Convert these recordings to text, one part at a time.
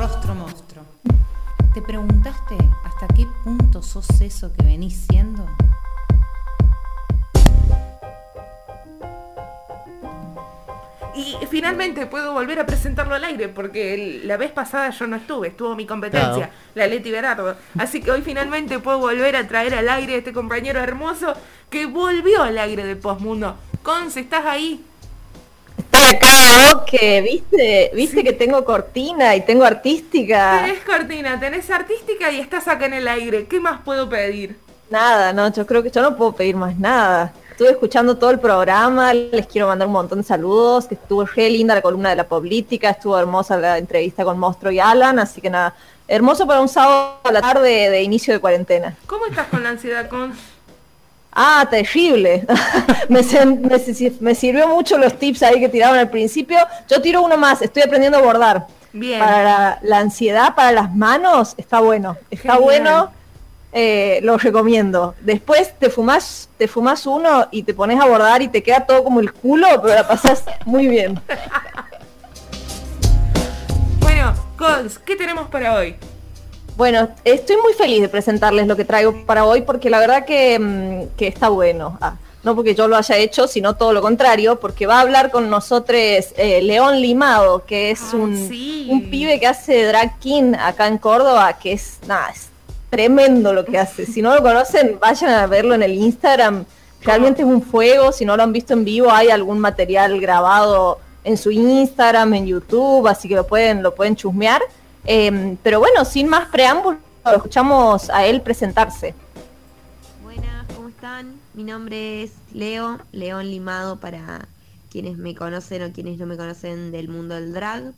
Rostro monstruo. ¿Te preguntaste hasta qué punto sos eso que venís siendo? Y finalmente puedo volver a presentarlo al aire porque la vez pasada yo no estuve, estuvo mi competencia, la Leti Berardo. Así que hoy finalmente puedo volver a traer al aire a este compañero hermoso que volvió al aire de Postmundo. Conce, ¿estás ahí? Acá, que viste, viste que tengo cortina y tengo artística. Tenés cortina, tenés artística y estás acá en el aire. ¿Qué más puedo pedir? Nada, no, yo creo que yo no puedo pedir más nada estuve escuchando todo el programa, les quiero mandar un montón de saludos, que estuvo re linda la columna de la política, estuvo hermosa la entrevista con Monstro y Alan, así que nada, hermoso para un sábado a la tarde de inicio de cuarentena. ¿Cómo estás con la ansiedad, con? Ah, terrible. me, me, sirvió mucho los tips ahí que tiraron al principio. Yo tiro uno más, estoy aprendiendo a bordar. Bien. Para la, ansiedad, para las manos, está bueno. Está bueno eh, lo recomiendo. Después te fumas, te fumas uno y te pones a bordar y te queda todo como el culo, pero la pasas muy bien. Bueno, ¿qué tenemos para hoy? Bueno, estoy muy feliz de presentarles lo que traigo para hoy porque la verdad que, mm, está bueno. Ah, no porque yo lo haya hecho, sino todo lo contrario, porque va a hablar con nosotros eh, León Limado, que es un, un, pibe que hace drag king acá en Córdoba, que es, nada, es tremendo lo que hace. Si no lo conocen, vayan a verlo en el Instagram. Realmente es un fuego. Si no lo han visto en vivo, hay algún material grabado en su Instagram, en YouTube, así que lo pueden, lo pueden chusmear. Em, pero bueno, sin más preámbulos, lo escuchamos a él presentarse. Buenas, ¿cómo están? Mi nombre es Leo, León Limado para quienes me conocen o quienes no me conocen del mundo del drag.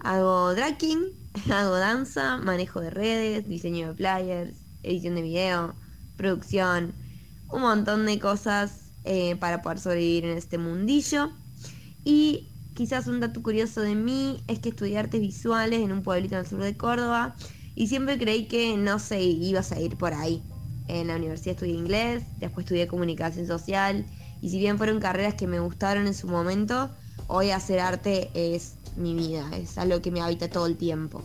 Hago dragging, hago danza, manejo de redes, diseño de flyers, edición de video, producción, un montón de cosas eh, para poder sobrevivir en este mundillo. Y quizás un dato curioso de mí es que estudié artes visuales en un pueblito el sur de Córdoba y siempre creí que no se iba a salir por ahí. En la universidad estudié inglés, después estudié comunicación social y si bien fueron carreras que me gustaron en su momento, hoy hacer arte es mi vida, es algo que me habita todo el tiempo.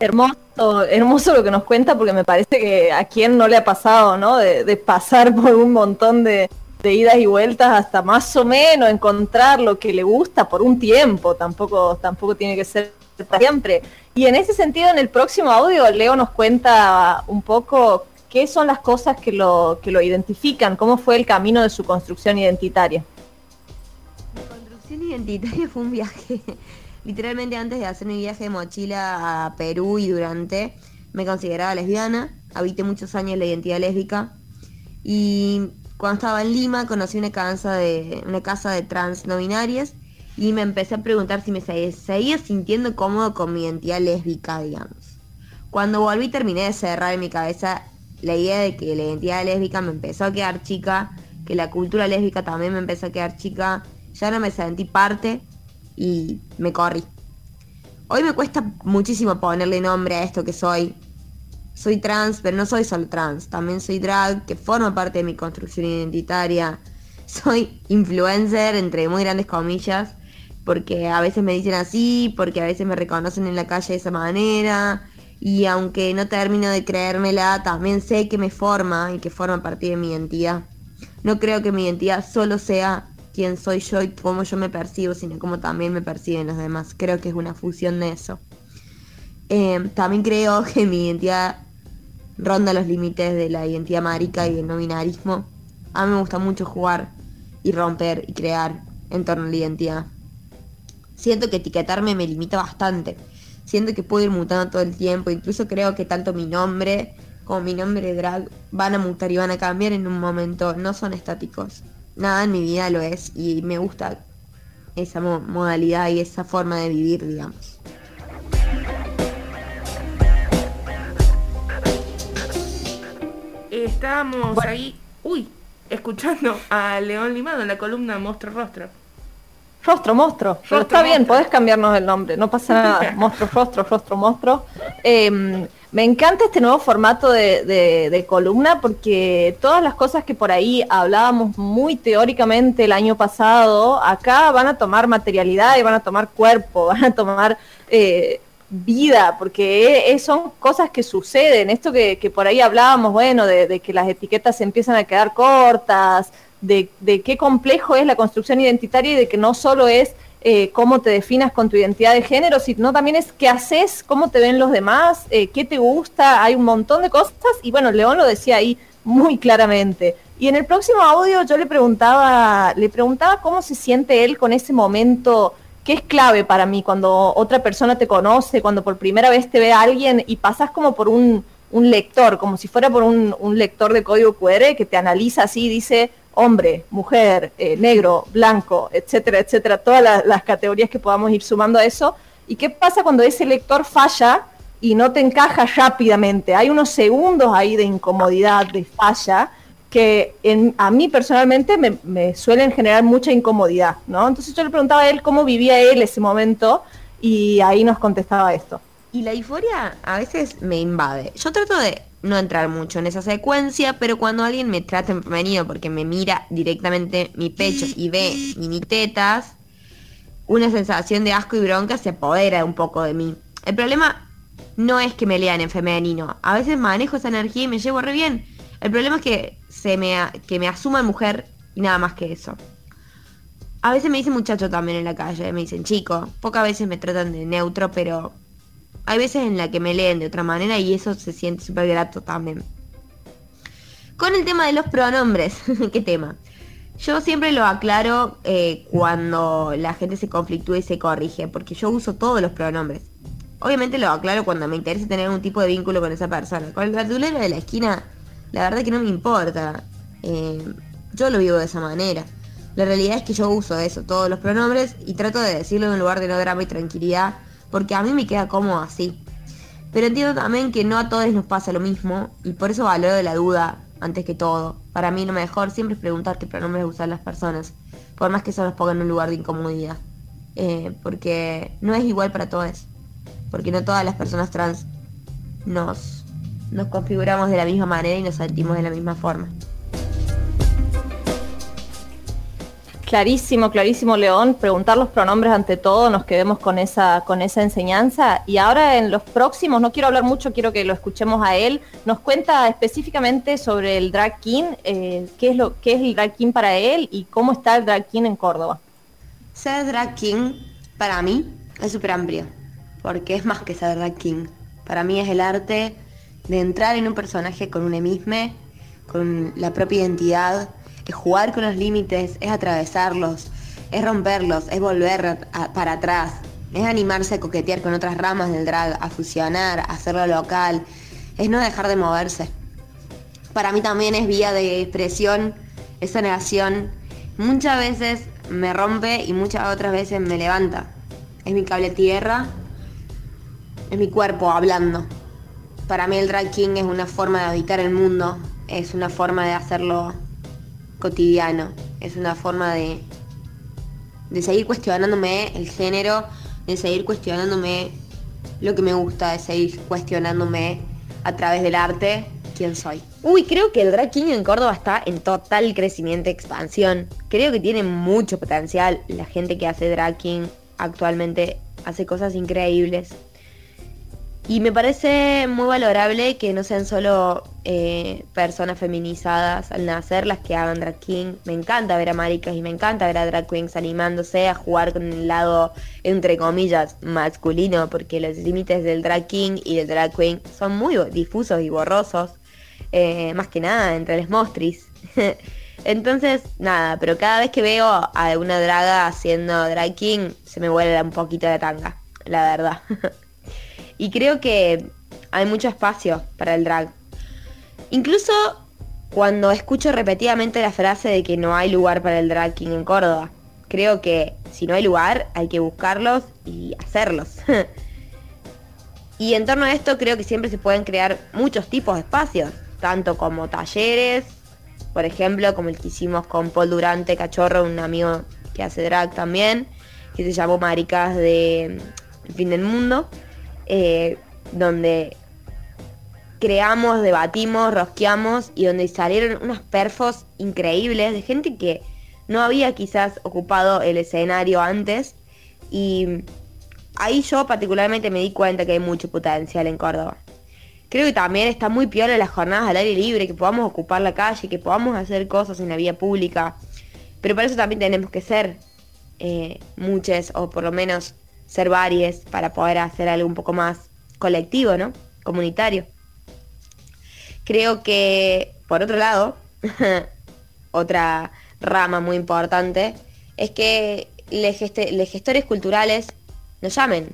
Hermoso, hermoso lo que nos cuenta porque me parece que a quien no le ha pasado, ¿no? De, pasar por un montón de, idas y vueltas hasta más o menos encontrar lo que le gusta por un tiempo, tampoco, tampoco tiene que ser para siempre. Y en ese sentido, en el próximo audio, Leo nos cuenta un poco qué son las cosas que lo, que lo identifican, cómo fue el camino de su construcción identitaria identitaria fue un viaje. Literalmente antes de hacer mi viaje de mochila a Perú y durante, me consideraba lesbiana. Habité muchos años la identidad lésbica. Y cuando estaba en Lima conocí una casa de, una casa de trans no binarias y me empecé a preguntar si me seguía sintiendo cómodo con mi identidad lésbica, digamos. Cuando volví terminé de cerrar en mi cabeza la idea de que la identidad lésbica me empezó a quedar chica, que la cultura lésbica también me empezó a quedar chica ya no me sentí parte y me corrí. Hoy me cuesta muchísimo ponerle nombre a esto que soy. Soy trans, pero no soy solo trans, también soy drag, que forma parte de mi construcción identitaria. Soy influencer, entre muy grandes comillas, porque a veces me dicen así, porque a veces me reconocen en la calle de esa manera. Y aunque no termino de creérmela, también sé que me forma y que forma parte de mi identidad. No creo que mi identidad solo sea quién soy yo y cómo yo me percibo, sino cómo también me perciben los demás. Creo que es una fusión de eso. Em, también creo que mi identidad ronda los límites de la identidad marica y del no binarismo. A mí me gusta mucho jugar y romper y crear en torno a la identidad. Siento que etiquetarme me limita bastante. Siento que puedo ir mutando todo el tiempo. Incluso creo que tanto mi nombre como mi nombre drag van a mutar y van a cambiar en un momento. No son estáticos nada en mi vida lo es y me gusta esa modalidad y esa forma de vivir, digamos. Estamos ahí, uy, escuchando a León Limado en la columna Monstruo Rostro. Rostro, monstruo. Pero está bien, podés cambiarnos el nombre, no pasa nada. monstruo, rostro, rostro, monstruo. Em, Me encanta este nuevo formato de, columna porque todas las cosas que por ahí hablábamos muy teóricamente el año pasado, acá van a tomar materialidad y van a tomar cuerpo, van a tomar eh, vida, porque son cosas que suceden. Esto que, por ahí hablábamos, bueno, de, que las etiquetas se empiezan a quedar cortas, de, de qué complejo es la construcción identitaria y de que no solo es eh, cómo te definas con tu identidad de género, sino también es qué haces, cómo te ven los demás, eh, qué te gusta, hay un montón de cosas y bueno, León lo decía ahí muy claramente. Y en el próximo audio yo le preguntaba, le preguntaba cómo se siente él con ese momento que es clave para mí cuando otra persona te conoce, cuando por primera vez te ve a alguien y pasas como por un, lector, como si fuera por un, un lector de código QR que te analiza así y dice, hombre, mujer, eh, negro, blanco, etcétera, etcétera, todas las, categorías que podamos ir sumando a eso. ¿Y qué pasa cuando ese lector falla y no te encaja rápidamente? Hay unos segundos ahí de incomodidad, de falla, que a mí personalmente me, suelen generar mucha incomodidad, ¿no? Entonces yo le preguntaba a él cómo vivía él ese momento y ahí nos contestaba esto. Y la euforia a veces me invade. Yo trato de no entrar mucho en esa secuencia, pero cuando alguien me trata en femenino porque me mira directamente mi pecho y ve mini tetas, una sensación de asco y bronca se apodera un poco de mí. El problema no es que me lean en femenino, a veces manejo esa energía y me llevo re bien. El problema es que se me que me asuma mujer y nada más que eso. A veces me dicen muchacho también en la calle, me dicen chico, pocas veces me tratan de neutro, pero hay veces en la que me leen de otra manera y eso se siente súper grato también. Con el tema de los pronombres, ¿qué tema? Yo siempre lo aclaro eh, cuando la gente se conflictúa y se corrige, porque yo uso todos los pronombres. Obviamente lo aclaro cuando me interesa tener un tipo de vínculo con esa persona. Con el verdulero de la esquina, la verdad que no me importa. Eh, yo lo vivo de esa manera. La realidad es que yo uso eso, todos los pronombres, y trato de decirlo en un lugar de no drama y tranquilidad, porque a mí me queda cómodo así. Pero entiendo también que no a todos nos pasa lo mismo y por eso valoro la duda antes que todo. Para mí lo mejor siempre es preguntar qué pronombres usan las personas, por más que eso nos ponga en un lugar de incomodidad. Eh, porque no es igual para todos. Porque no todas las personas trans nos, nos configuramos de la misma manera y nos sentimos de la misma forma. Clarísimo, clarísimo, León. Preguntar los pronombres ante todo, nos quedemos con esa, con esa enseñanza. Y ahora en los próximos, no quiero hablar mucho, quiero que lo escuchemos a él. Nos cuenta específicamente sobre el drag king, eh, qué es lo qué es el drag king para él y cómo está el drag king en Córdoba. Ser drag king para mí es súper amplio, porque es más que ser drag king. Para mí es el arte de entrar en un personaje con un emisme, con la propia identidad es jugar con los límites, es atravesarlos, es romperlos, es volver para atrás, es animarse a coquetear con otras ramas del drag, a fusionar, a hacerlo local, es no dejar de moverse. Para mí también es vía de expresión, es sanación. Muchas veces me rompe y muchas otras veces me levanta. Es mi cable tierra, es mi cuerpo hablando. Para mí el drag king es una forma de habitar el mundo, es una forma de hacerlo cotidiano. Es una forma de, de seguir cuestionándome el género, de seguir cuestionándome lo que me gusta, de seguir cuestionándome a través del arte quién soy. Uy, creo que el drag king en Córdoba está en total crecimiento y expansión. Creo que tiene mucho potencial. La gente que hace drag king actualmente hace cosas increíbles. Y me parece muy valorable que no sean solo eh, personas feminizadas al nacer las que hagan drag king. Me encanta ver a maricas y me encanta ver a drag queens animándose a jugar con el lado, entre comillas, masculino, porque los límites del drag king y del drag queen son muy difusos y borrosos. Eh, más que nada entre los mostris. Entonces, nada, pero cada vez que veo a una draga haciendo drag king, se me vuelve un poquito de tanga, la verdad. Y creo que hay mucho espacio para el drag. Incluso cuando escucho repetidamente la frase de que no hay lugar para el drag king en Córdoba. Creo que si no hay lugar, hay que buscarlos y hacerlos. y en torno a esto creo que siempre se pueden crear muchos tipos de espacios, tanto como talleres, por ejemplo, como el que hicimos con Paul Durante Cachorro, un amigo que hace drag también, que se llamó Maricas de El fin del mundo eh, donde creamos, debatimos, rosqueamos y donde salieron unos perfos increíbles de gente que no había quizás ocupado el escenario antes y ahí yo particularmente me di cuenta que hay mucho potencial en Córdoba. Creo que también está muy en las jornadas al aire libre, que podamos ocupar la calle, que podamos hacer cosas en la vía pública. Pero para eso también tenemos que ser eh, muchos, o por lo menos ser varios, para poder hacer algo un poco más colectivo, ¿no? Comunitario. Creo que, por otro lado, otra rama muy importante, es que los gestores culturales nos llamen,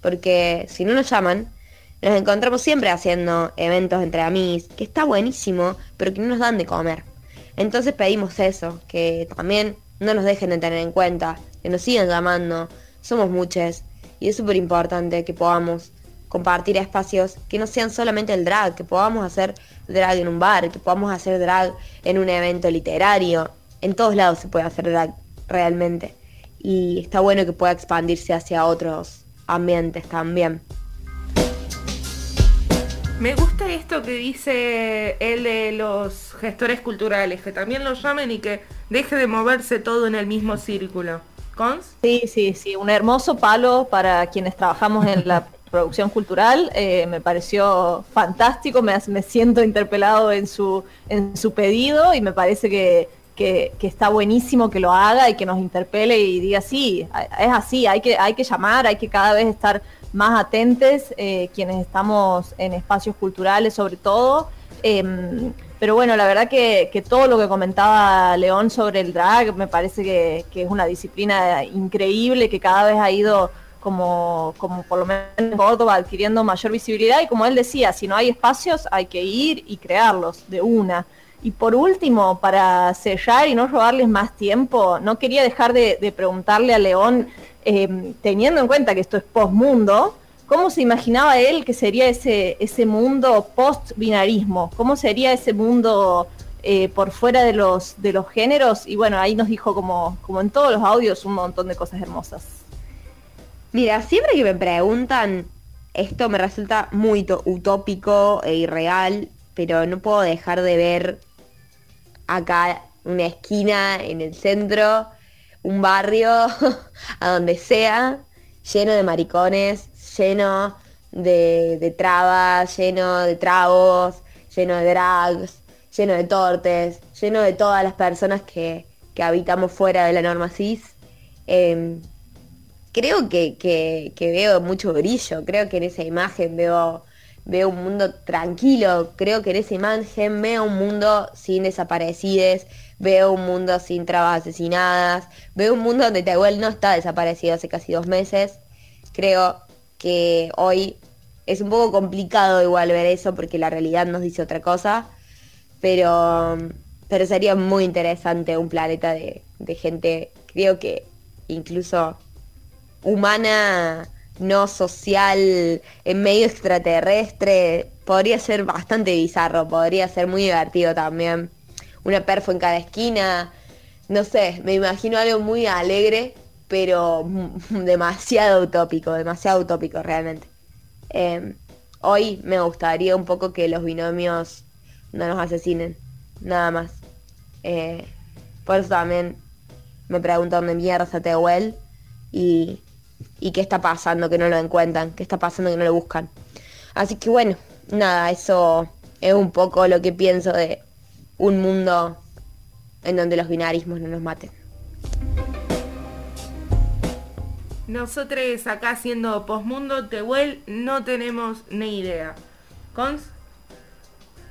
porque si no nos llaman, nos encontramos siempre haciendo eventos entre amigos, que está buenísimo, pero que no nos dan de comer. Entonces pedimos eso, que también no nos dejen de tener en cuenta, que nos sigan llamando, somos muchos, y es súper importante que podamos compartir espacios que no sean solamente el drag, que podamos hacer drag en un bar, que podamos hacer drag en un evento literario. En todos lados se puede hacer drag realmente. Y está bueno que pueda expandirse hacia otros ambientes también. Me gusta esto que dice él de los gestores culturales, que también lo llamen y que deje de moverse todo en el mismo círculo. ¿Cons? Sí, sí, sí, un hermoso palo para quienes trabajamos en la producción cultural. Eh, me pareció fantástico, me, me, siento interpelado en su, en su pedido y me parece que, que, está buenísimo que lo haga y que nos interpele y diga, sí, es así, hay que, hay que llamar, hay que cada vez estar más atentes, eh, quienes estamos en espacios culturales sobre todo. Em, pero bueno, la verdad que, todo lo que comentaba León sobre el drag me parece que, es una disciplina increíble que cada vez ha ido como, como por lo menos en Córdoba adquiriendo mayor visibilidad y como él decía, si no hay espacios hay que ir y crearlos de una. Y por último, para sellar y no robarles más tiempo, no quería dejar de preguntarle a León Em, teniendo en cuenta que esto es post-mundo, ¿cómo se imaginaba él que sería ese, ese mundo post-binarismo? ¿Cómo sería ese mundo eh, por fuera de los, de los géneros? Y bueno, ahí nos dijo como, como en todos los audios un montón de cosas hermosas. Mira, siempre que me preguntan, esto me resulta muy utópico e irreal, pero no puedo dejar de ver acá una esquina en el centro un barrio, a donde sea, lleno de maricones, lleno de, trabas, lleno de tragos, lleno de drags, lleno de tortes, lleno de todas las personas que, habitamos fuera de la norma cis. Em, creo que, que, veo mucho brillo, creo que en esa imagen veo, veo un mundo tranquilo, creo que en esa imagen veo un mundo sin desaparecides, veo un mundo sin trabas asesinadas, veo un mundo donde Tehuel no está desaparecido hace casi dos meses. Creo que hoy es un poco complicado igual ver eso porque la realidad nos dice otra cosa, pero, pero sería muy interesante un planeta de, de gente, creo que incluso humana, no social, en medio extraterrestre, podría ser bastante bizarro, podría ser muy divertido también una perfo en cada esquina. No sé, me imagino algo muy alegre, pero demasiado utópico, demasiado utópico realmente. Em, hoy me gustaría un poco que los binomios no nos asesinen, nada más. Eh, por eso también me pregunto dónde mierda está Tehuel y, y qué está pasando que no lo encuentran, qué está pasando que no lo buscan. Así que bueno, nada, eso es un poco lo que pienso de, un mundo en donde los binarismos no nos maten. Nosotros acá haciendo Postmundo Tehuel no tenemos ni idea. ¿Cons?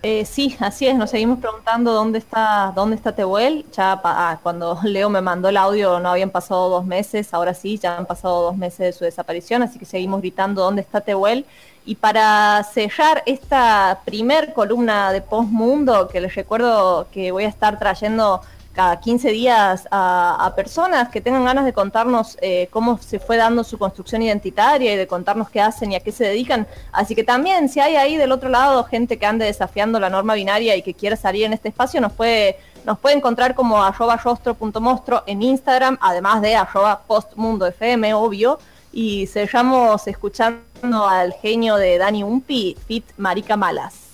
Eh, sí, así es, nos seguimos preguntando dónde está, dónde está Tehuel. Ya ah, cuando Leo me mandó el audio no habían pasado dos meses, ahora sí, ya han pasado dos meses de su desaparición, así que seguimos gritando dónde está Tehuel. Y para sellar esta primer columna de Postmundo, que les recuerdo que voy a estar trayendo cada 15 días a, personas que tengan ganas de contarnos eh, cómo se fue dando su construcción identitaria y de contarnos qué hacen y a qué se dedican. Así que también, si hay ahí del otro lado gente que ande desafiando la norma binaria y que quiera salir en este espacio, nos puede, nos puede encontrar como arroba rostro.mostro en Instagram, además de arroba postmundofm, obvio y sellamos escuchando al genio de Dani Umpi, Fit Marica Malas.